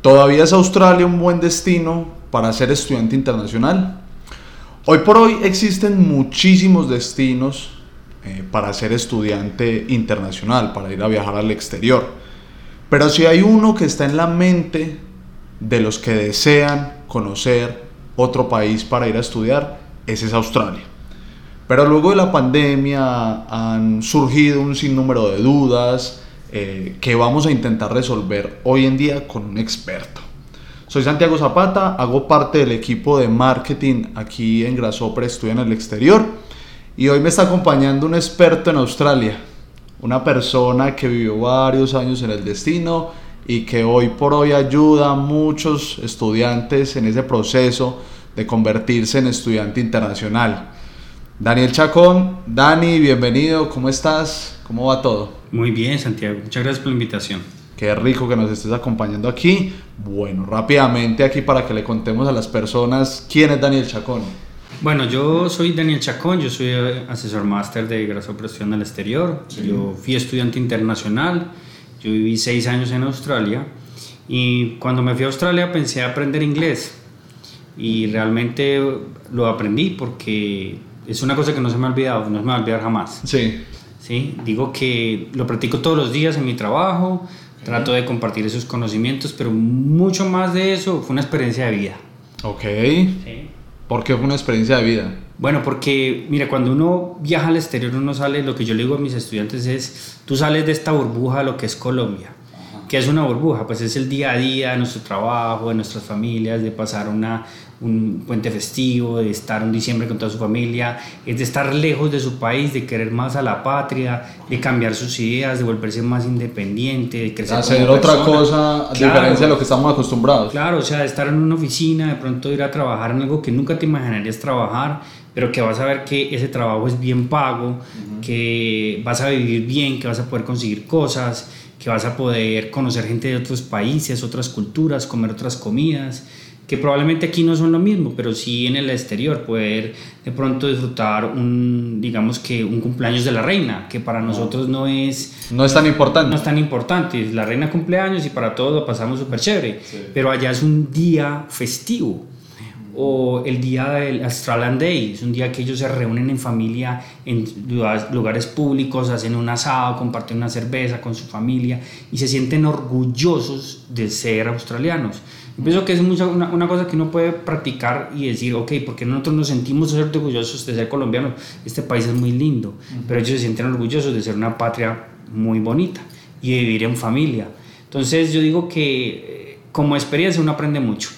¿Todavía es Australia un buen destino para ser estudiante internacional? Hoy por hoy existen muchísimos destinos eh, para ser estudiante internacional, para ir a viajar al exterior. Pero si hay uno que está en la mente de los que desean conocer otro país para ir a estudiar, ese es Australia. Pero luego de la pandemia han surgido un sinnúmero de dudas, eh, que vamos a intentar resolver hoy en día con un experto. Soy Santiago Zapata, hago parte del equipo de marketing aquí en Grasshopper Estudia en el Exterior y hoy me está acompañando un experto en Australia, una persona que vivió varios años en el destino y que hoy por hoy ayuda a muchos estudiantes en ese proceso de convertirse en estudiante internacional. Daniel Chacón, Dani, bienvenido, ¿cómo estás? ¿Cómo va todo? Muy bien, Santiago. Muchas gracias por la invitación. Qué rico que nos estés acompañando aquí. Bueno, rápidamente aquí para que le contemos a las personas quién es Daniel Chacón. Bueno, yo soy Daniel Chacón, yo soy asesor máster de grasa operación al exterior. Yo fui estudiante internacional, yo viví seis años en Australia y cuando me fui a Australia pensé aprender inglés y realmente lo aprendí porque es una cosa que no se me ha olvidado, no se me va a olvidar jamás. Sí. ¿sí? Digo que lo practico todos los días en mi trabajo, trato de compartir esos conocimientos, pero mucho más de eso fue una experiencia de vida. Ok. ¿Por qué fue una experiencia de vida? Bueno, porque mira, cuando uno viaja al exterior, uno sale, lo que yo le digo a mis estudiantes es, tú sales de esta burbuja, lo que es Colombia. ¿Qué es una burbuja? Pues es el día a día de nuestro trabajo, de nuestras familias, de pasar una, un puente festivo, de estar un diciembre con toda su familia, es de estar lejos de su país, de querer más a la patria, de cambiar sus ideas, de volverse más independiente, de crecer. Hacer otra cosa a diferencia de lo que estamos acostumbrados. Claro, o sea, de estar en una oficina, de pronto ir a trabajar en algo que nunca te imaginarías trabajar, pero que vas a ver que ese trabajo es bien pago, que vas a vivir bien, que vas a poder conseguir cosas que vas a poder conocer gente de otros países, otras culturas, comer otras comidas, que probablemente aquí no son lo mismo, pero sí en el exterior, poder de pronto disfrutar un, digamos que un cumpleaños de la reina, que para nosotros no es... No es tan importante. No es tan importante, la reina cumpleaños y para todos lo pasamos súper chévere, pero allá es un día festivo o el día del Australian Day, es un día que ellos se reúnen en familia en lugares, públicos, hacen un asado, comparten una cerveza con su familia y se sienten orgullosos de ser australianos. Yo pienso que es una, una, cosa que uno puede practicar y decir, ok, porque nosotros nos sentimos orgullosos de ser colombianos, este país es muy lindo, pero ellos se sienten orgullosos de ser una patria muy bonita y de vivir en familia. Entonces yo digo que eh, como experiencia uno aprende mucho.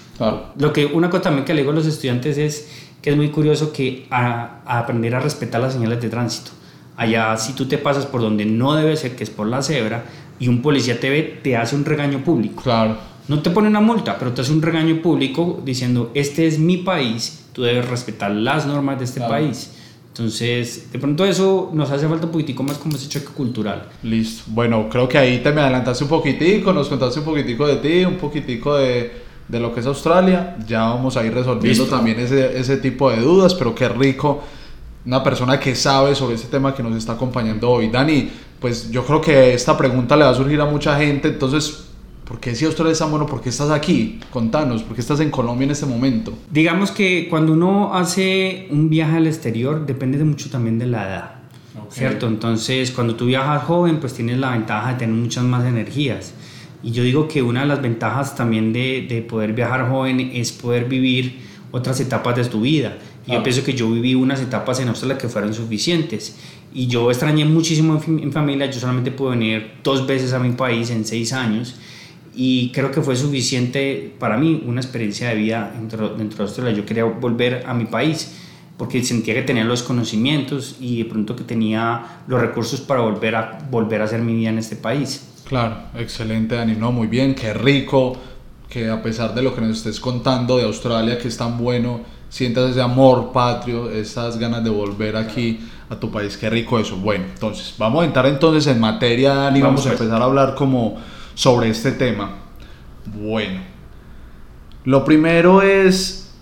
Lo que una cosa también que le digo a los estudiantes es que es muy curioso que a, aprender a respetar las señales de tránsito. Allá si tú te pasas por donde no debe ser, que es por la cebra, y un policía te ve, te hace un regaño público. Claro. No te pone una multa, pero te hace un regaño público diciendo, este es mi país, tú debes respetar las normas de este país. Entonces, de pronto eso nos hace falta un poquitico más como ese choque cultural. Listo. Bueno, creo que ahí te me adelantaste un poquitico, nos contaste un poquitico de ti, un poquitico de de lo que es Australia. Ya vamos a ir resolviendo también ese, ese tipo de dudas, pero qué rico una persona que sabe sobre este tema que nos está acompañando hoy. Dani, pues yo creo que esta pregunta le va a surgir a mucha gente, entonces, ¿por qué si Australia es tan bueno? ¿Por qué estás aquí? Contanos, ¿por qué estás en Colombia en este momento? Digamos que cuando uno hace un viaje al exterior depende de mucho también de la edad. ¿Cierto? Entonces, cuando tú viajas joven, pues tienes la ventaja de tener muchas más energías. Y yo digo que una de las ventajas también de, de poder viajar joven es poder vivir otras etapas de tu vida. Y yo pienso que yo viví unas etapas en Australia que fueron suficientes. Y yo extrañé muchísimo en, familia. Yo solamente pude venir dos veces a mi país en seis años. Y creo que fue suficiente para mí una experiencia de vida dentro, dentro de Australia. Yo quería volver a mi país porque sentía que tenía los conocimientos y de pronto que tenía los recursos para volver a, volver a hacer mi vida en este país. Claro, excelente Dani, no, muy bien, qué rico que a pesar de lo que nos estés contando de Australia, que es tan bueno, sientas ese amor patrio, esas ganas de volver aquí a tu país, qué rico eso. Bueno, entonces, vamos a entrar entonces en materia, Dani, vamos, a empezar a hablar como sobre este tema. Bueno, lo primero es,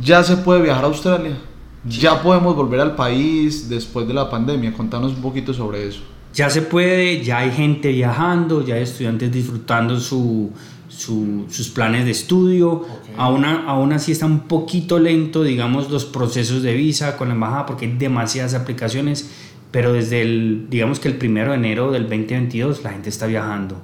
¿ya se puede viajar a Australia? ¿Ya podemos volver al país después de la pandemia? Contanos un poquito sobre eso ya se puede, ya hay gente viajando, ya hay estudiantes disfrutando su, sus planes de estudio. Aún, aún así está un poquito lento, digamos, los procesos de visa con la embajada porque hay demasiadas aplicaciones, pero desde el, digamos que el primero de enero del 2022 la gente está viajando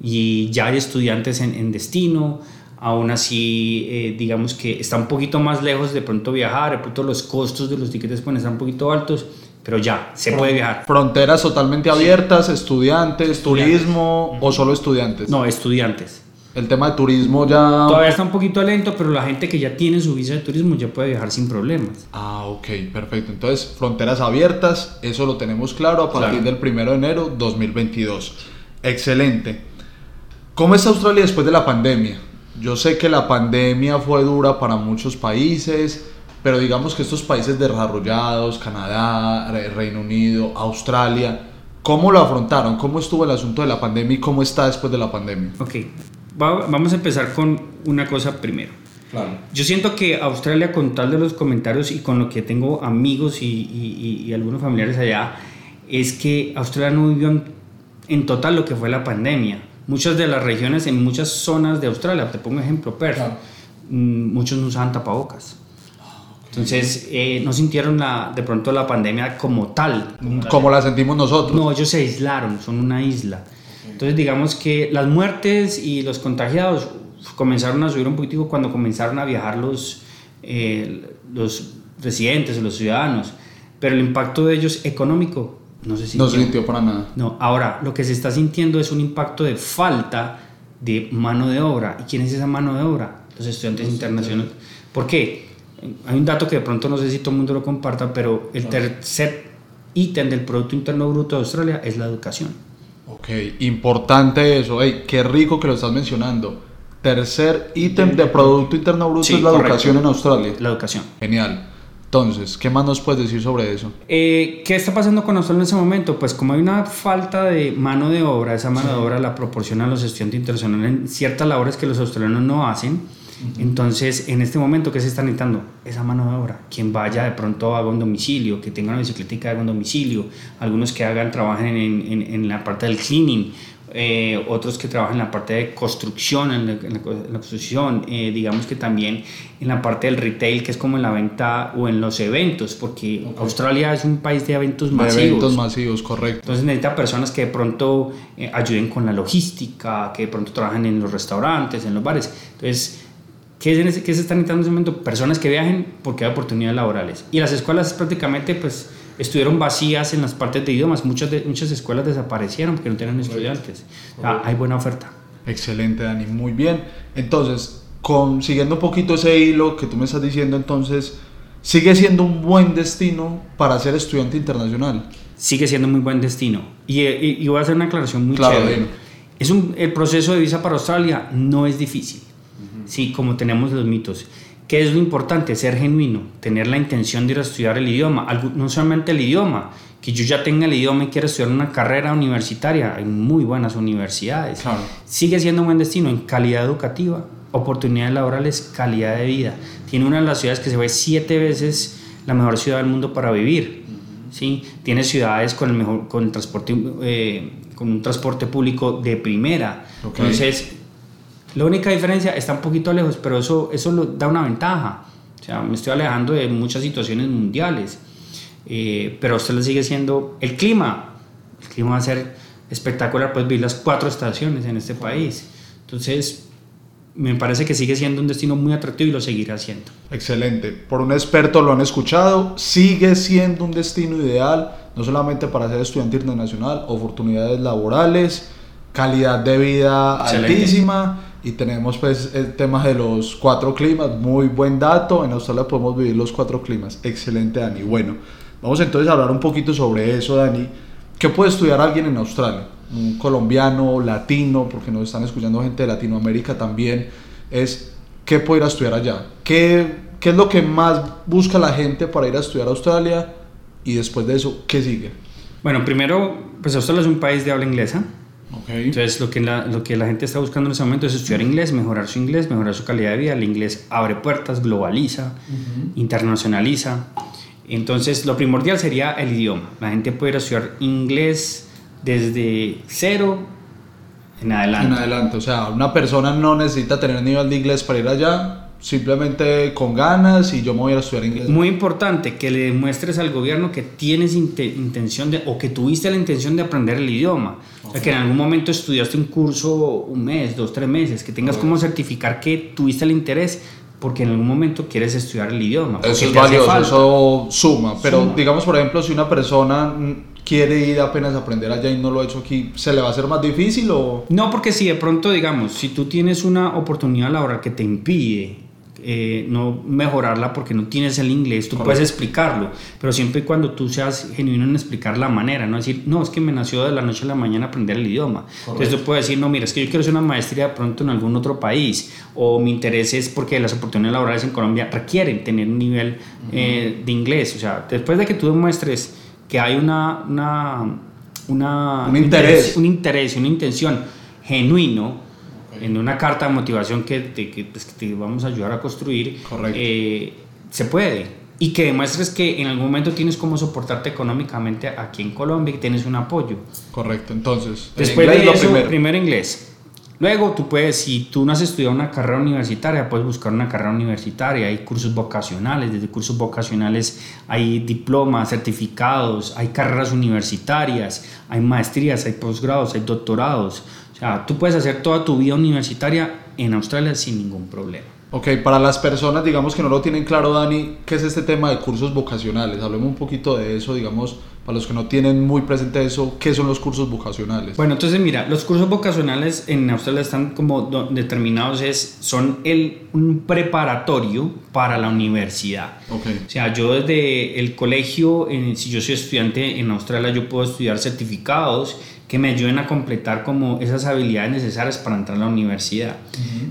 y ya hay estudiantes en, en destino. Aún así, eh, digamos que está un poquito más lejos de pronto viajar, de pronto los costos de los tickets pueden estar un poquito altos, pero ya, se puede viajar. Fronteras totalmente abiertas, estudiantes, turismo o solo estudiantes. No, estudiantes. El tema de turismo ya... Todavía está un poquito lento, pero la gente que ya tiene su visa de turismo ya puede viajar sin problemas. Ah, ok, perfecto. Entonces, fronteras abiertas, eso lo tenemos claro a partir del 1 de enero 2022. Excelente. ¿Cómo está Australia después de la pandemia? Yo sé que la pandemia fue dura para muchos países, pero digamos que estos países desarrollados, Canadá, Reino Unido, Australia, ¿cómo lo afrontaron? ¿Cómo estuvo el asunto de la pandemia y cómo está después de la pandemia? Ok, vamos a empezar con una cosa primero. Claro. Yo siento que Australia, con tal de los comentarios y con lo que tengo amigos y, y, algunos familiares allá, es que Australia no vivió en, en, total lo que fue la pandemia. Muchas de las regiones, en muchas zonas de Australia, te pongo ejemplo, Perth, mm, muchos no usaban tapabocas. Entonces, eh, no sintieron la, de pronto la pandemia como tal. Como, la sentimos nosotros. No, ellos se aislaron, son una isla. Entonces, digamos que las muertes y los contagiados comenzaron a subir un poquitico cuando comenzaron a viajar los, eh, los residentes, los ciudadanos. Pero el impacto de ellos económico no se sintió. No se sintió para nada. No, ahora lo que se está sintiendo es un impacto de falta de mano de obra. ¿Y quién es esa mano de obra? Los estudiantes internacionales. ¿Por qué? hay un dato que de pronto no sé si todo el mundo lo comparta, pero el tercer ítem del Producto Interno Bruto de Australia es la educación. Ok, importante eso, hey, qué rico que lo estás mencionando. Tercer ítem de Producto Interno Bruto es la educación en Australia. La educación. Genial. Entonces, ¿qué más nos puedes decir sobre eso? Eh, ¿Qué está pasando con Australia en ese momento? Pues como hay una falta de mano de obra, esa mano de obra la proporcionan los estudiantes internacionales en ciertas labores que los australianos no hacen entonces, en este momento, ¿qué se está necesitando? Esa mano de obra. Quien vaya de pronto haga un domicilio, que tenga una bicicleta haga un domicilio. Algunos que hagan, trabajen en, en, la parte del cleaning. Eh, otros que trabajan en la parte de construcción, en la, construcción, eh, digamos que también en la parte del retail, que es como en la venta o en los eventos, porque Australia es un país de eventos masivos. De eventos masivos, correcto. Entonces necesita personas que de pronto eh, ayuden con la logística, que de pronto trabajan en los restaurantes, en los bares. Entonces, ¿Qué, se están necesitando en ese momento? Personas que viajen porque hay oportunidades laborales. Y las escuelas prácticamente pues estuvieron vacías en las partes de idiomas. Muchas, de, muchas escuelas desaparecieron porque no tenían estudiantes. hay buena oferta. Excelente, Dani. Muy bien. Entonces, con, siguiendo un poquito ese hilo que tú me estás diciendo, entonces, ¿sigue siendo un buen destino para ser estudiante internacional? Sigue siendo muy buen destino. Y, voy a hacer una aclaración muy claro, chévere. Es un, el proceso de visa para Australia no es difícil sí, como tenemos los mitos. ¿Qué es lo importante? Ser genuino, tener la intención de ir a estudiar el idioma, no solamente el idioma, que yo ya tenga el idioma y quiera estudiar una carrera universitaria, hay muy buenas universidades. Sigue siendo un buen destino en calidad educativa, oportunidades laborales, calidad de vida. Tiene una de las ciudades que se ve siete veces la mejor ciudad del mundo para vivir. ¿sí? Tiene ciudades con el mejor con el transporte eh, con un transporte público de primera. Entonces, la única diferencia está un poquito lejos, pero eso, eso lo, da una ventaja. O sea, me estoy alejando de muchas situaciones mundiales. Eh, pero usted le sigue siendo el clima. El clima va a ser espectacular, pues vivir las cuatro estaciones en este país. Entonces, me parece que sigue siendo un destino muy atractivo y lo seguirá siendo. Excelente. Por un experto lo han escuchado, sigue siendo un destino ideal, no solamente para ser estudiante internacional, oportunidades laborales, calidad de vida altísima y tenemos pues el tema de los cuatro climas, muy buen dato, en Australia podemos vivir los cuatro climas, excelente Dani. Bueno, vamos entonces a hablar un poquito sobre eso Dani. ¿Qué puede estudiar alguien en Australia? Un colombiano, latino, porque nos están escuchando gente de Latinoamérica también, es ¿qué puede ir a estudiar allá? ¿Qué, ¿Qué es lo que más busca la gente para ir a estudiar a Australia? Y después de eso, ¿qué sigue? Bueno, primero, pues Australia es un país de habla inglesa, entonces, lo que, la, lo que la gente está buscando en ese momento es estudiar inglés, mejorar su inglés, mejorar su calidad de vida. El inglés abre puertas, globaliza, internacionaliza. Entonces, lo primordial sería el idioma. La gente puede estudiar inglés desde cero en adelante. En adelante, o sea, una persona no necesita tener nivel de inglés para ir allá, simplemente con ganas y yo me voy a estudiar inglés. Muy importante que le demuestres al gobierno que tienes intención de, o que tuviste la intención de aprender el idioma. O sea, que en algún momento estudiaste un curso un mes, dos, tres meses, que tengas como certificar que tuviste el interés porque en algún momento quieres estudiar el idioma. Eso es valioso, eso suma. Pero digamos, por ejemplo, si una persona quiere ir apenas a aprender allá y no lo ha hecho aquí, ¿se le va a hacer más difícil o...? No, porque si de pronto, digamos, si tú tienes una oportunidad laboral que te impide eh, no mejorarla porque no tienes el inglés, tú puedes explicarlo, pero siempre y cuando tú seas genuino en explicar la manera, no decir, no, es que me nació de la noche a la mañana aprender el idioma. Entonces tú puedes decir, no, mira, es que yo quiero hacer una maestría de pronto en algún otro país, o mi interés es porque las oportunidades laborales en Colombia requieren tener un nivel eh, de inglés. O sea, después de que tú demuestres que hay una, una, una un interés, un interés, una intención genuino, en una carta de motivación que te, que, pues, te vamos a ayudar a construir, eh, se puede. Y que demuestres que en algún momento tienes cómo soportarte económicamente aquí en Colombia y que tienes un apoyo. Correcto, entonces. Después de eso, primero. primero inglés. Luego tú puedes, si tú no has estudiado una carrera universitaria, puedes buscar una carrera universitaria. Hay cursos vocacionales, desde cursos vocacionales hay diplomas, certificados, hay carreras universitarias, hay maestrías, hay posgrados, hay doctorados tú puedes hacer toda tu vida universitaria en Australia sin ningún problema. Ok, para las personas, digamos que no lo tienen claro, Dani, ¿qué es este tema de cursos vocacionales? Hablemos un poquito de eso, digamos, para los que no tienen muy presente eso, ¿qué son los cursos vocacionales? Bueno, entonces mira, los cursos vocacionales en Australia están como determinados, es, son el, un preparatorio para la universidad. Okay. O sea, yo desde el colegio, si yo soy estudiante en Australia, yo puedo estudiar certificados que me ayuden a completar como esas habilidades necesarias para entrar a la universidad.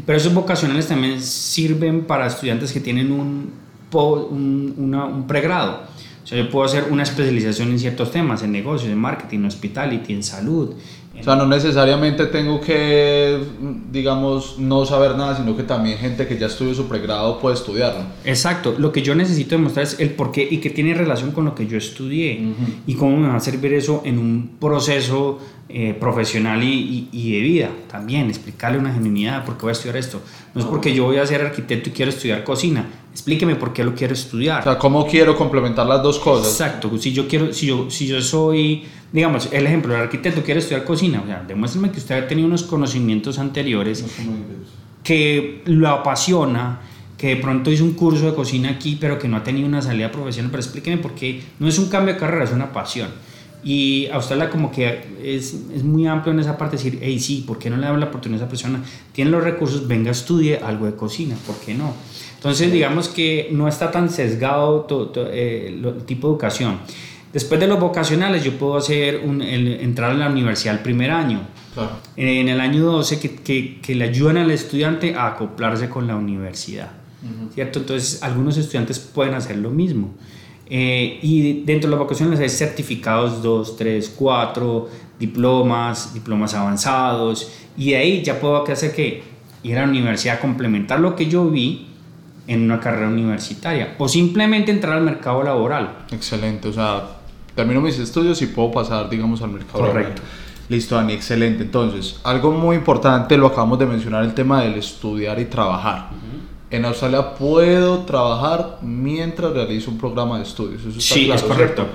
Pero esos vocacionales también sirven para estudiantes que tienen un, un, un pregrado. O sea, yo puedo hacer una especialización en ciertos temas, en negocios, en marketing, en hospitality, en salud, o sea, no necesariamente tengo que, digamos, no saber nada, sino que también gente que ya estudió su pregrado puede estudiarlo. Exacto. Lo que yo necesito demostrar es el por qué y que tiene relación con lo que yo estudié y cómo me va a servir eso en un proceso eh, profesional y, y, de vida. También explicarle una genuinidad, ¿por qué voy a estudiar esto? No es porque yo voy a ser arquitecto y quiero estudiar cocina. Explíqueme por qué lo quiero estudiar. O sea, ¿cómo quiero complementar las dos cosas? Exacto. Si yo quiero, si yo, si yo soy, digamos, el ejemplo, el arquitecto quiere estudiar cocina, o sea, demuéstrame que usted ha tenido unos conocimientos anteriores que lo apasiona, que de pronto hizo un curso de cocina aquí, pero que no ha tenido una salida profesional, pero explíqueme por qué no es un cambio de carrera, es una pasión. Y Australia como que es, es, muy amplio en esa parte, decir, hey, sí, ¿por qué no le damos la oportunidad a esa persona? Tiene los recursos, venga, estudie algo de cocina, ¿por qué no? Entonces, digamos que no está tan sesgado todo, eh, el tipo de educación. Después de los vocacionales, yo puedo hacer un, entrar a la universidad el primer año. En el año 12, que, que, que, le ayudan al estudiante a acoplarse con la universidad. ¿Cierto? Entonces, algunos estudiantes pueden hacer lo mismo. Eh, y dentro de las vocaciones hay certificados 2, 3, 4, diplomas, diplomas avanzados, y de ahí ya puedo hacer que ir a la universidad a complementar lo que yo vi en una carrera universitaria o simplemente entrar al mercado laboral. Excelente, o sea, termino mis estudios y puedo pasar, digamos, al mercado Correcto. Listo, Dani, excelente. Entonces, algo muy importante, lo acabamos de mencionar, el tema del estudiar y trabajar en Australia puedo trabajar mientras realizo un programa de estudios. Eso sí, es correcto.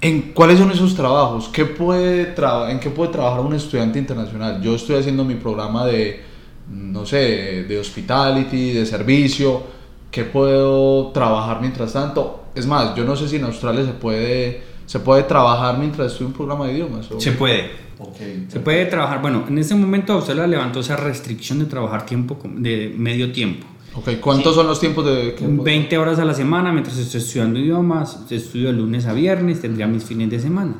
¿En cuáles son esos trabajos? ¿Qué puede ¿En qué puede trabajar un estudiante internacional? Yo estoy haciendo mi programa de, no sé, de hospitality, de servicio. ¿Qué puedo trabajar mientras tanto? Es más, yo no sé si en Australia se puede, se puede trabajar mientras estudio un programa de idiomas. Se puede. Okay. Se puede trabajar. Bueno, en este momento Australia levantó esa restricción de trabajar tiempo de medio tiempo. Okay. ¿Cuántos son los tiempos de...? 20 horas a la semana mientras estoy estudiando idiomas, estudio de lunes a viernes, tendría mis fines de semana.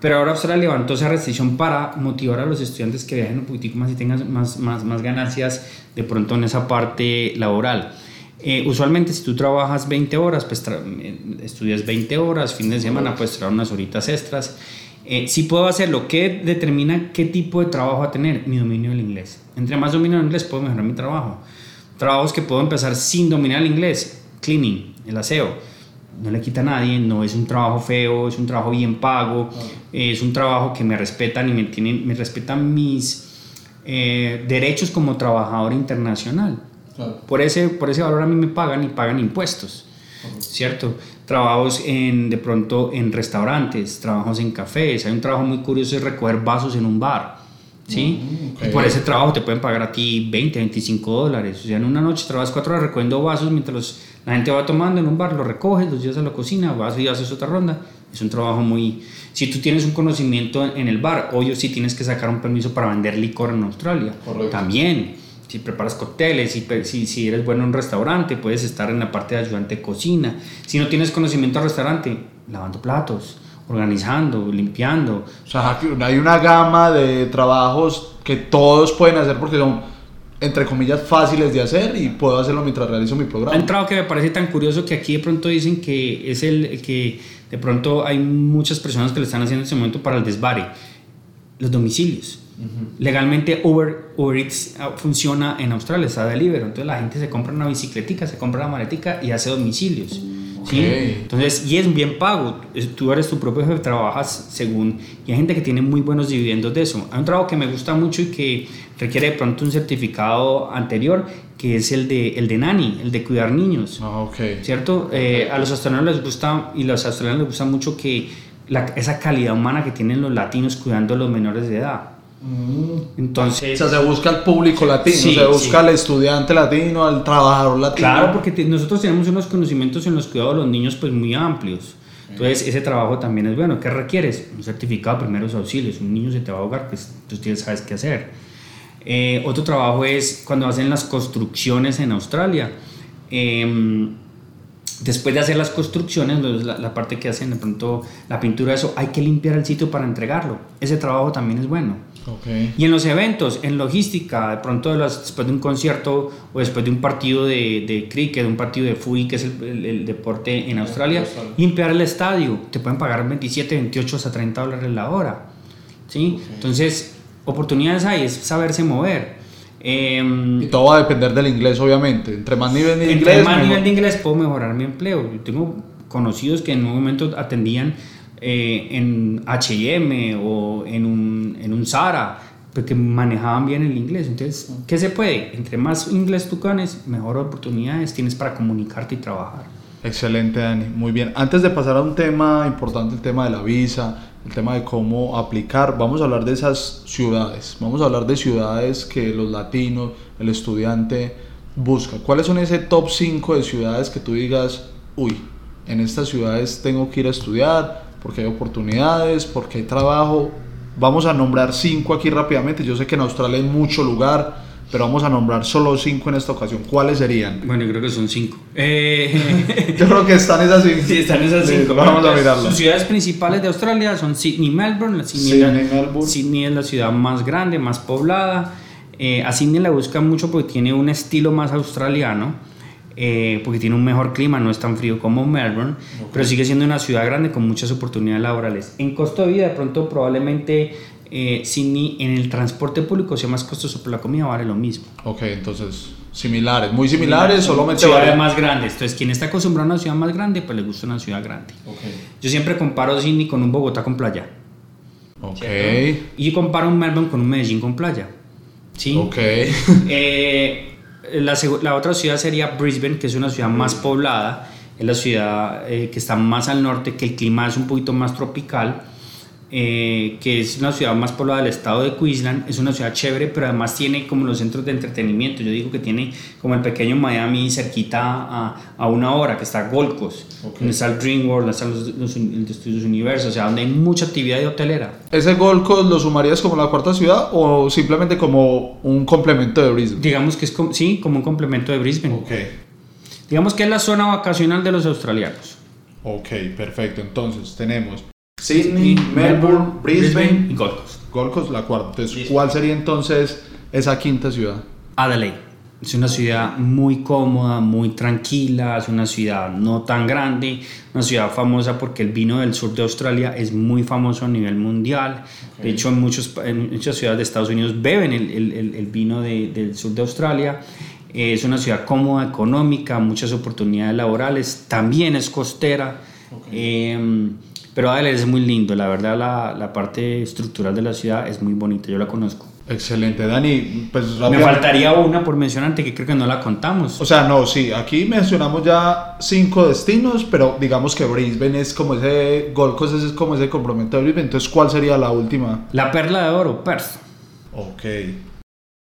Pero ahora Australia levantó esa restricción para motivar a los estudiantes que viajen un poquitico más y tengan más, más, más ganancias de pronto en esa parte laboral. Eh, usualmente si tú trabajas 20 horas, pues eh, estudias 20 horas, fin de semana puedes traer unas horitas extras. Eh, si puedo hacerlo, ¿qué determina qué tipo de trabajo va a tener? Mi dominio del inglés. Entre más dominio del inglés, puedo mejorar mi trabajo. Trabajos que puedo empezar sin dominar el inglés. Cleaning, el aseo. No le quita a nadie, no es un trabajo feo, es un trabajo bien pago, es un trabajo que me respetan y me, tienen, me respetan mis, eh, derechos como trabajador internacional. Por, ese, por ese valor a mí me pagan y pagan impuestos, ¿cierto? Trabajos en, de pronto en restaurantes, trabajos en cafés. Hay un trabajo muy curioso de recoger vasos en un bar. ¿sí? Mm, y por ese trabajo te pueden pagar a ti 20, 25 dólares. O sea, en una noche trabajas cuatro horas recogiendo vasos mientras la gente va tomando en un bar, los recoges, los llevas a la cocina, vas y haces otra ronda. Es un trabajo muy... Si tú tienes un conocimiento en el bar, obvio sí tienes que sacar un permiso para vender licor en Australia. También si preparas cócteles, si, si, si, eres bueno en un restaurante, puedes estar en la parte de ayudante de cocina. Si no tienes conocimiento al restaurante, lavando platos, organizando, limpiando. O sea, hay una gama de trabajos que todos pueden hacer porque son, entre comillas, fáciles de hacer y puedo hacerlo mientras realizo mi programa. Ha entrado que me parece tan curioso que aquí de pronto dicen que es el que de pronto hay muchas personas que le están haciendo en este momento para el desvare, los domicilios Legalmente Uber, Eats ah, funciona en Australia, está delivery. Entonces la gente se compra una bicicletica, se compra una maletica y hace domicilios. ¿sí? Entonces, y es bien pago. Tú eres tu propio jefe, trabajas según. Y hay gente que tiene muy buenos dividendos de eso. Hay un trabajo que me gusta mucho y que requiere de pronto un certificado anterior, que es el de, el de nani, el de cuidar niños. Ah, ¿Cierto? Eh, a los australianos les gusta, y a los australianos les gusta mucho que esa calidad humana que tienen los latinos cuidando a los menores de edad. Mm. Entonces, o sea, se busca al público latino, se busca al estudiante latino, al trabajador latino. Claro, porque nosotros tenemos unos conocimientos en los cuidados de los niños pues muy amplios. Entonces, ese trabajo también es bueno. ¿Qué requieres? Un certificado de primeros auxilios. Un niño se te va a ahogar, pues tú sabes qué hacer. Eh, otro trabajo es cuando hacen las construcciones en Australia. Em, después de hacer las construcciones, la, la, parte que hacen de pronto la pintura, eso, hay que limpiar el sitio para entregarlo. Ese trabajo también es bueno. Y en los eventos, en logística, de pronto después de un concierto o después de un partido de, de cricket, un partido de fútbol, que es el, deporte en Australia, limpiar el estadio, te pueden pagar 27, 28 hasta 30 dólares la hora. ¿sí? Entonces, oportunidades hay, es saberse mover. Em, y todo va a depender del inglés, obviamente. Entre más nivel de inglés. Entre más nivel de inglés puedo mejorar mi empleo. Yo tengo conocidos que en un momento atendían eh, en HM o en un, en un Zara, porque manejaban bien el inglés. Entonces, ¿qué se puede? Entre más inglés tú ganes, mejor oportunidades tienes para comunicarte y trabajar. Excelente, Dani. Muy bien. Antes de pasar a un tema importante, el tema de la visa, el tema de cómo aplicar, vamos a hablar de esas ciudades. Vamos a hablar de ciudades que los latinos, el estudiante busca. ¿Cuáles son ese top 5 de ciudades que tú digas, uy, en estas ciudades tengo que ir a estudiar, porque hay oportunidades, porque hay trabajo. Vamos a nombrar cinco aquí rápidamente. Yo sé que en Australia hay mucho lugar, pero vamos a nombrar solo cinco en esta ocasión. ¿Cuáles serían? Bueno, yo creo que son cinco. Eh... yo creo que están esas cinco. Sí, están esas cinco. vamos a mirarlas. Sus ciudades principales de Australia son Sydney y Melbourne. Sydney, Melbourne. Sydney es la ciudad más grande, más poblada. Eh, a Sydney la buscan mucho porque tiene un estilo más australiano eh, porque tiene un mejor clima, no es tan frío como Melbourne, pero sigue siendo una ciudad grande con muchas oportunidades laborales. En costo de vida, de pronto, probablemente eh, Sydney en el transporte público sea más costoso, pero la comida vale lo mismo. Ok, entonces similares, muy similares, solamente ciudades más grandes. Entonces, quien está acostumbrado a una ciudad más grande, pues le gusta una ciudad grande. Okay. Yo siempre comparo Sydney con un Bogotá con playa. Ok. Y comparo un Melbourne con un Medellín con playa. ¿Sí? Ok. eh, la, otra ciudad sería Brisbane, que es una ciudad más poblada, es la ciudad eh, que está más al norte, que el clima es un poquito más tropical eh, que es una ciudad más poblada del estado de Queensland, es una ciudad chévere, pero además tiene como los centros de entretenimiento. Yo digo que tiene como el pequeño Miami cerquita a, a una hora, que está Gold Coast, donde está el Dream World, donde están los, los, estudios Universo, o sea, donde hay mucha actividad de hotelera. ¿Ese Gold Coast lo sumarías como la cuarta ciudad o simplemente como un complemento de Brisbane? Digamos que es como, sí, como un complemento de Brisbane. Ok. Digamos que es la zona vacacional de los australianos. Ok, perfecto. Entonces tenemos Sydney, Melbourne, Brisbane, y Gold Coast. Gold Coast, la cuarta. Entonces, ¿cuál sería entonces esa quinta ciudad? Adelaide. Es una ciudad muy cómoda, muy tranquila, es una ciudad no tan grande, una ciudad famosa porque el vino del sur de Australia es muy famoso a nivel mundial. De hecho, en, muchos, en muchas ciudades de Estados Unidos beben el, el, el vino de, del sur de Australia. Es una ciudad cómoda, económica, muchas oportunidades laborales, también es costera. Eh, pero Adelaide es muy lindo, la verdad la, la, parte estructural de la ciudad es muy bonita, yo la conozco. Excelente, Dani. Pues Me faltaría una por mencionarte que creo que no la contamos. O sea, no, sí, aquí mencionamos ya cinco destinos, pero digamos que Brisbane es como ese, Gold Coast es como ese complemento de Brisbane. Entonces, ¿cuál sería la última? La perla de oro, Perth. Ok.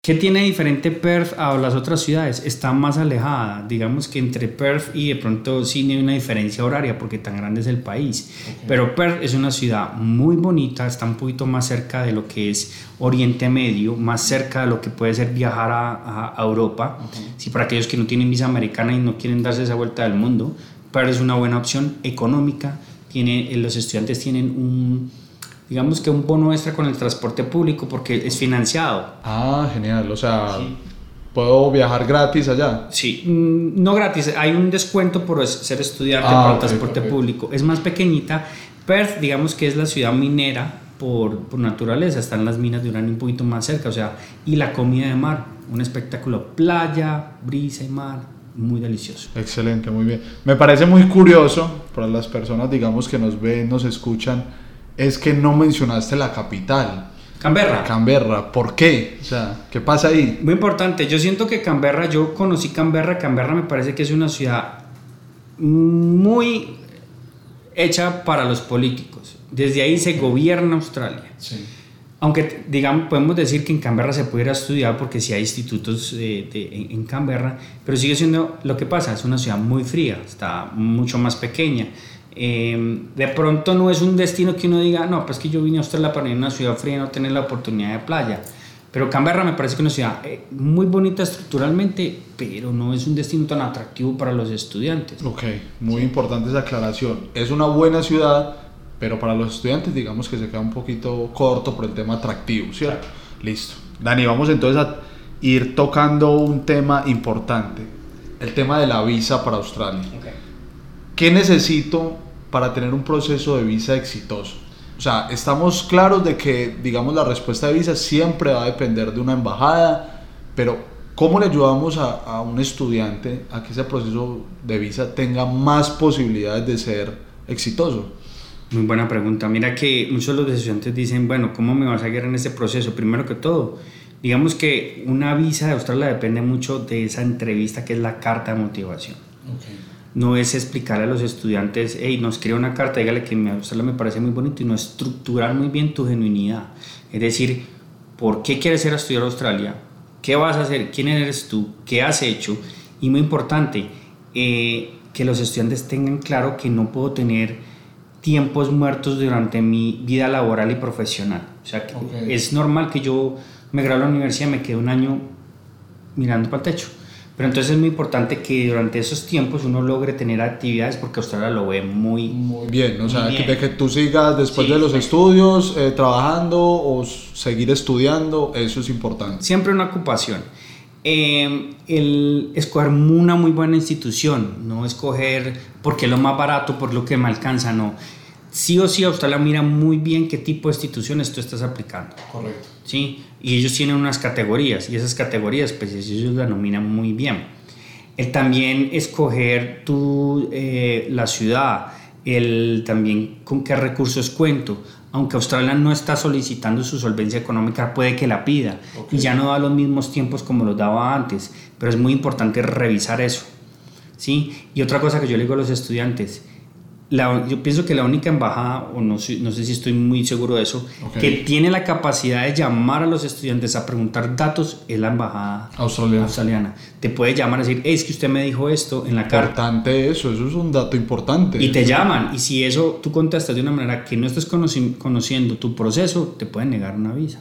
¿Qué tiene diferente Perth a las otras ciudades? Está más alejada. Digamos que entre Perth y de pronto sí hay una diferencia horaria porque tan grande es el país. Pero Perth es una ciudad muy bonita, está un poquito más cerca de lo que es Oriente Medio, más cerca de lo que puede ser viajar a, Europa. Si para aquellos que no tienen visa americana y no quieren darse esa vuelta del mundo, Perth es una buena opción económica. Tiene, los estudiantes tienen un, digamos que un bono extra con el transporte público porque es financiado. Ah, genial. O sea, puedo viajar gratis allá. Sí, mm, no gratis, hay un descuento por ser estudiante Ah, para el ok, transporte ok. público. Es más pequeñita. Perth, digamos que es la ciudad minera por, por naturaleza, están las minas de uranio un poquito más cerca, o sea, y la comida de mar, un espectáculo, playa, brisa y mar, muy delicioso. Excelente, muy bien. Me parece muy curioso para las personas, digamos, que nos ven, nos escuchan, es que no mencionaste la capital, Canberra. Canberra. ¿Por qué? O sea, ¿qué pasa ahí? Muy importante, yo siento que Canberra, yo conocí Canberra, Canberra me parece que es una ciudad muy hecha para los políticos. Desde ahí se gobierna Australia. Sí. Aunque, digamos, podemos decir que en Canberra se puede ir a estudiar porque sí hay institutos eh, de- en, en Canberra, pero sigue siendo lo que pasa, es una ciudad muy fría, está mucho más pequeña. Eh, de pronto no es un destino que uno diga, no, pues que yo vine a Australia para ir a una ciudad fría y no tener la oportunidad de playa. Pero Canberra me parece que es una ciudad eh, muy bonita estructuralmente, pero no es un destino tan atractivo para los estudiantes. Ok, muy importante esa aclaración. Es una buena ciudad, pero para los estudiantes digamos que se queda un poquito corto por el tema atractivo, ¿cierto? Listo. Dani, vamos entonces a ir tocando un tema importante, el tema de la visa para Australia. ¿Qué necesito para tener un proceso de visa exitoso? O sea, estamos claros de que, digamos, la respuesta de visa siempre va a depender de una embajada, pero ¿cómo le ayudamos a, a un estudiante a que ese proceso de visa tenga más posibilidades de ser exitoso? Muy buena pregunta. Mira que muchos de los estudiantes dicen, bueno, ¿cómo me vas a guiar en este proceso? Primero que todo, digamos que una visa de Australia depende mucho de esa entrevista que es la carta de motivación. No es explicarle a los estudiantes, hey, nos crea una carta, dígale que me- me parece muy bonito y no estructurar muy bien tu genuinidad. Es decir, ¿por qué quieres ir a estudiar a Australia? ¿Qué vas a hacer? ¿Quién eres tú? ¿Qué has hecho? Y muy importante, eh, que los estudiantes tengan claro que no puedo tener tiempos muertos durante mi vida laboral y profesional. O sea, que es normal que yo me gradúe de la universidad y me quede un año mirando para el techo. Pero entonces es muy importante que durante esos tiempos uno logre tener actividades porque Australia lo ve muy... Muy bien, o sea, Muy bien. de que tú sigas después Sí, de los sí. estudios eh, trabajando o seguir estudiando, eso es importante. Siempre una ocupación. Eh, el escoger una muy buena institución, no escoger porque es lo más barato, por lo que me alcanza, no. Sí o sí Australia mira muy bien qué tipo de instituciones tú estás aplicando. Correcto. ¿sí? Y ellos tienen unas categorías y esas categorías pues ellos la nominan muy bien. El también escoger tu, eh, la ciudad, el también con qué recursos cuento. Aunque Australia no está solicitando su solvencia económica, puede que la pida y ya no da los mismos tiempos como los daba antes, pero es muy importante revisar eso. ¿sí? Y otra cosa que yo le digo a los estudiantes, la- yo pienso que la única embajada, o no no sé si estoy muy seguro de eso, que tiene la capacidad de llamar a los estudiantes a preguntar datos es la embajada Australiano. australiana. Te puede llamar a decir, "Hey, es que usted me dijo esto en la carta. Importante eso, eso es un dato importante. Y te llaman. Y si eso tú contestas de una manera que no estés conoci- conociendo tu proceso, te pueden negar una visa.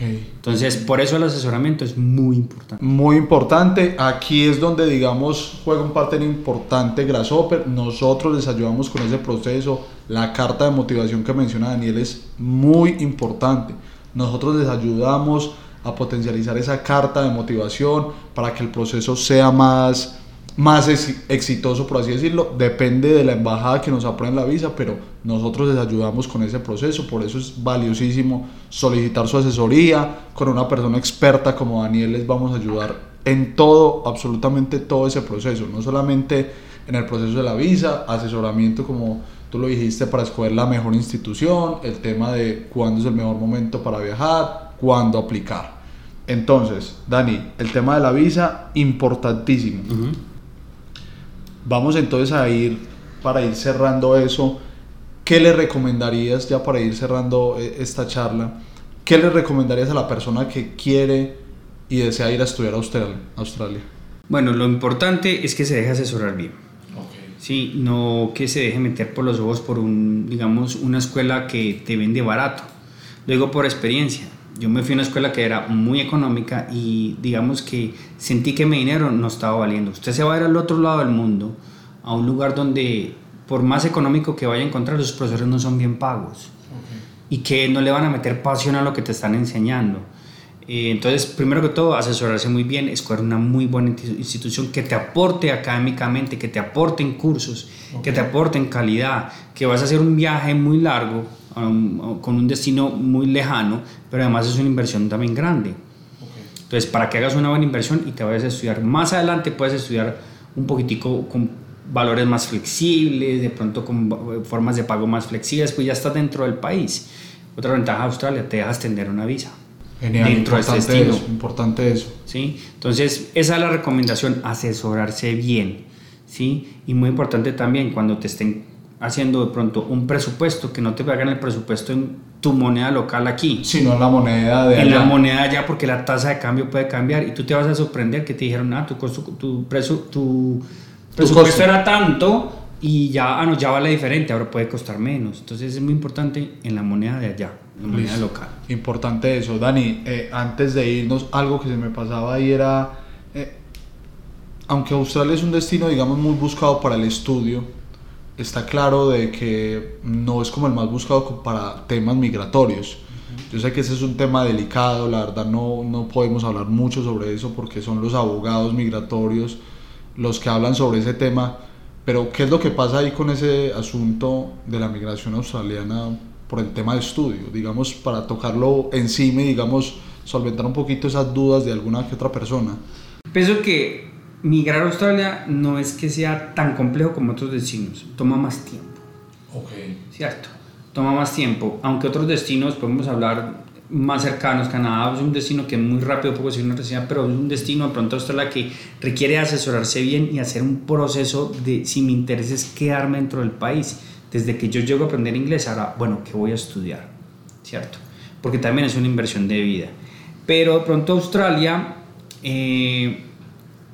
Entonces, por eso el asesoramiento es muy importante. Muy importante, aquí es donde digamos juega un papel importante Grasshopper, nosotros les ayudamos con ese proceso, la carta de motivación que menciona Daniel es muy importante, nosotros les ayudamos a potencializar esa carta de motivación para que el proceso sea más, más ex- exitoso, por así decirlo, depende de la embajada que nos aprueben la visa, pero nosotros les ayudamos con ese proceso, por eso es valiosísimo solicitar su asesoría con una persona experta como Daniel, les vamos a ayudar en todo, absolutamente todo ese proceso, no solamente en el proceso de la visa, asesoramiento como tú lo dijiste para escoger la mejor institución, el tema de cuándo es el mejor momento para viajar, cuándo aplicar. Entonces, Dani, el tema de la visa, importantísimo. Vamos entonces a ir, para ir cerrando eso, ¿qué le recomendarías, ya para ir cerrando eh, esta charla, qué le recomendarías a la persona que quiere y desea ir a estudiar a Australia? Bueno, lo importante es que se deje asesorar bien. Sí, no que se deje meter por los ojos por un, digamos, una escuela que te vende barato. Lo digo por experiencia. Yo me fui a una escuela que era muy económica y digamos que sentí que mi dinero no estaba valiendo. Usted se va a ir al otro lado del mundo, a un lugar donde por más económico que vaya a encontrar, los profesores no son bien pagos y que no le van a meter pasión a lo que te están enseñando. Eh, entonces, primero que todo, asesorarse muy bien, escoger una muy buena institución que te aporte académicamente, que te aporte en cursos, que te aporte en calidad, que vas a hacer un viaje muy largo con un destino muy lejano, pero además es una inversión también grande. Entonces, para que hagas una buena inversión y te vayas a estudiar más adelante, puedes estudiar un poquitico con valores más flexibles, de pronto con formas de pago más flexibles, pues ya estás dentro del país. Otra ventaja de Australia, te dejas tener una visa. Genial, dentro de este destino. Eso, importante eso. ¿Sí? Entonces, esa es la recomendación, asesorarse bien. ¿sí? Y muy importante también cuando te estén haciendo de pronto un presupuesto, que no te hagan el presupuesto en tu moneda local aquí. Sino en la moneda de En la moneda allá, porque la tasa de cambio puede cambiar y tú te vas a sorprender que te dijeron, ah, tu, costo, tu presupuesto era tanto y ya, ah, no, ya vale diferente, ahora puede costar menos. Entonces es muy importante en la moneda de allá, en la moneda local. Importante eso. Dani, eh, antes de irnos, algo que se me pasaba ahí era, eh, aunque Australia es un destino, digamos, muy buscado para el estudio, está claro de que no es como el más buscado para temas migratorios. Yo sé que ese es un tema delicado, la verdad no, no podemos hablar mucho sobre eso porque son los abogados migratorios los que hablan sobre ese tema, pero ¿qué es lo que pasa ahí con ese asunto de la migración australiana por el tema de estudio? Digamos, para tocarlo encima y, digamos, solventar un poquito esas dudas de alguna que otra persona. Pienso que migrar a Australia no es que sea tan complejo como otros destinos, toma más tiempo. Ok. ¿Cierto? Toma más tiempo, aunque otros destinos podemos hablar más cercanos. Canadá es un destino que muy rápido puedo decir una residencia, pero es un destino de pronto la que requiere asesorarse bien y hacer un proceso de si mi interés es quedarme dentro del país. Desde que yo llego a aprender inglés, ahora, bueno, ¿qué voy a estudiar? ¿Cierto? Porque también es una inversión de vida. Pero de pronto Australia, eh,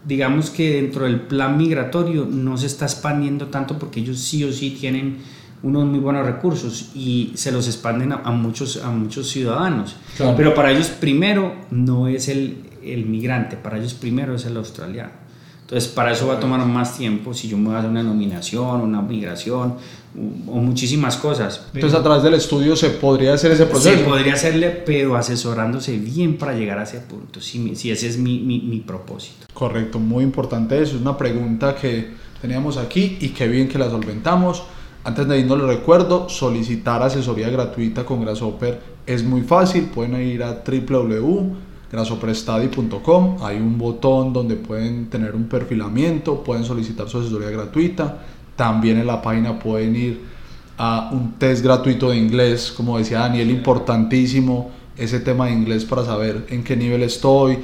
digamos que dentro del plan migratorio no se está expandiendo tanto porque ellos sí o sí tienen unos muy buenos recursos y se los expanden a, muchos, a muchos ciudadanos. Pero para ellos primero no es el, el, migrante, para ellos primero es el australiano. Entonces para eso va a tomar más tiempo si yo me voy a hacer una nominación, una migración o, muchísimas cosas. Entonces a través del estudio se podría hacer ese proceso. Se podría hacerle, pero asesorándose bien para llegar a ese punto, si, si ese es mi, mi, mi propósito. Correcto, muy importante eso. Es una pregunta que teníamos aquí y qué bien que la solventamos. Antes de irnos les recuerdo, solicitar asesoría gratuita con Grasshopper es muy fácil, pueden ir a www.grasshopperstudy.com, hay un botón donde pueden tener un perfilamiento, pueden solicitar su asesoría gratuita, también en la página pueden ir a un test gratuito de inglés, como decía Daniel, importantísimo ese tema de inglés para saber en qué nivel estoy,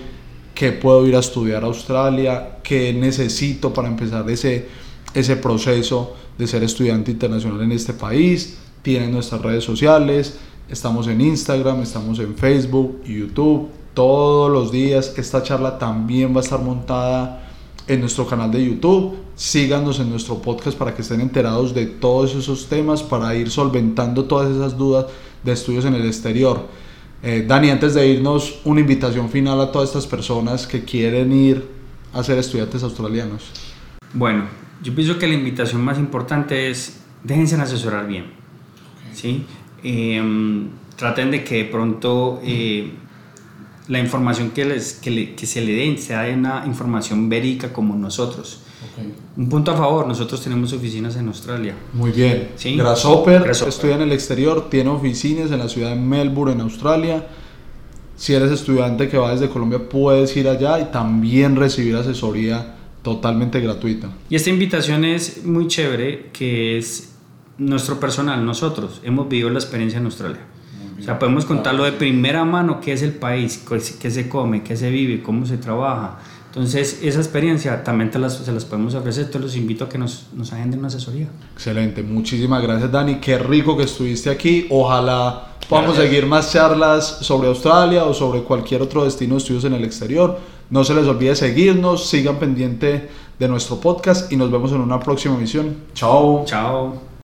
qué puedo ir a estudiar a Australia, qué necesito para empezar ese, ese proceso de ser estudiante internacional en este país. Tienen nuestras redes sociales, estamos en Instagram, estamos en Facebook, YouTube, todos los días. Esta charla también va a estar montada en nuestro canal de YouTube. Síganos en nuestro podcast para que estén enterados de todos esos temas, para ir solventando todas esas dudas de estudios en el exterior. Eh, Dani, antes de irnos, una invitación final a todas estas personas que quieren ir a ser estudiantes australianos. Bueno, yo pienso que la invitación más importante es déjense asesorar bien. ¿sí? Em, traten de que de pronto eh, la información que, les, que, que, se le den sea una información verídica como nosotros. Un punto a favor, nosotros tenemos oficinas en Australia. Muy bien. ¿Sí? Grasshopper, estudia en el exterior, tiene oficinas en la ciudad de Melbourne, en Australia. Si eres estudiante que va desde Colombia, puedes ir allá y también recibir asesoría totalmente gratuita. Y esta invitación es muy chévere, que es nuestro personal, nosotros hemos vivido la experiencia en Australia. O sea, podemos contarlo de primera mano qué es el país, qué se come, qué se vive, cómo se trabaja. Entonces, esa experiencia también te las, se las podemos ofrecer. Te los invito a que nos, nos agenden una asesoría. Excelente, muchísimas gracias Dani. Qué rico que estuviste aquí. Ojalá podamos seguir más charlas sobre Australia o sobre cualquier otro destino de estudios en el exterior. No se les olvide seguirnos, sigan pendiente de nuestro podcast y nos vemos en una próxima emisión. Chao. Chao.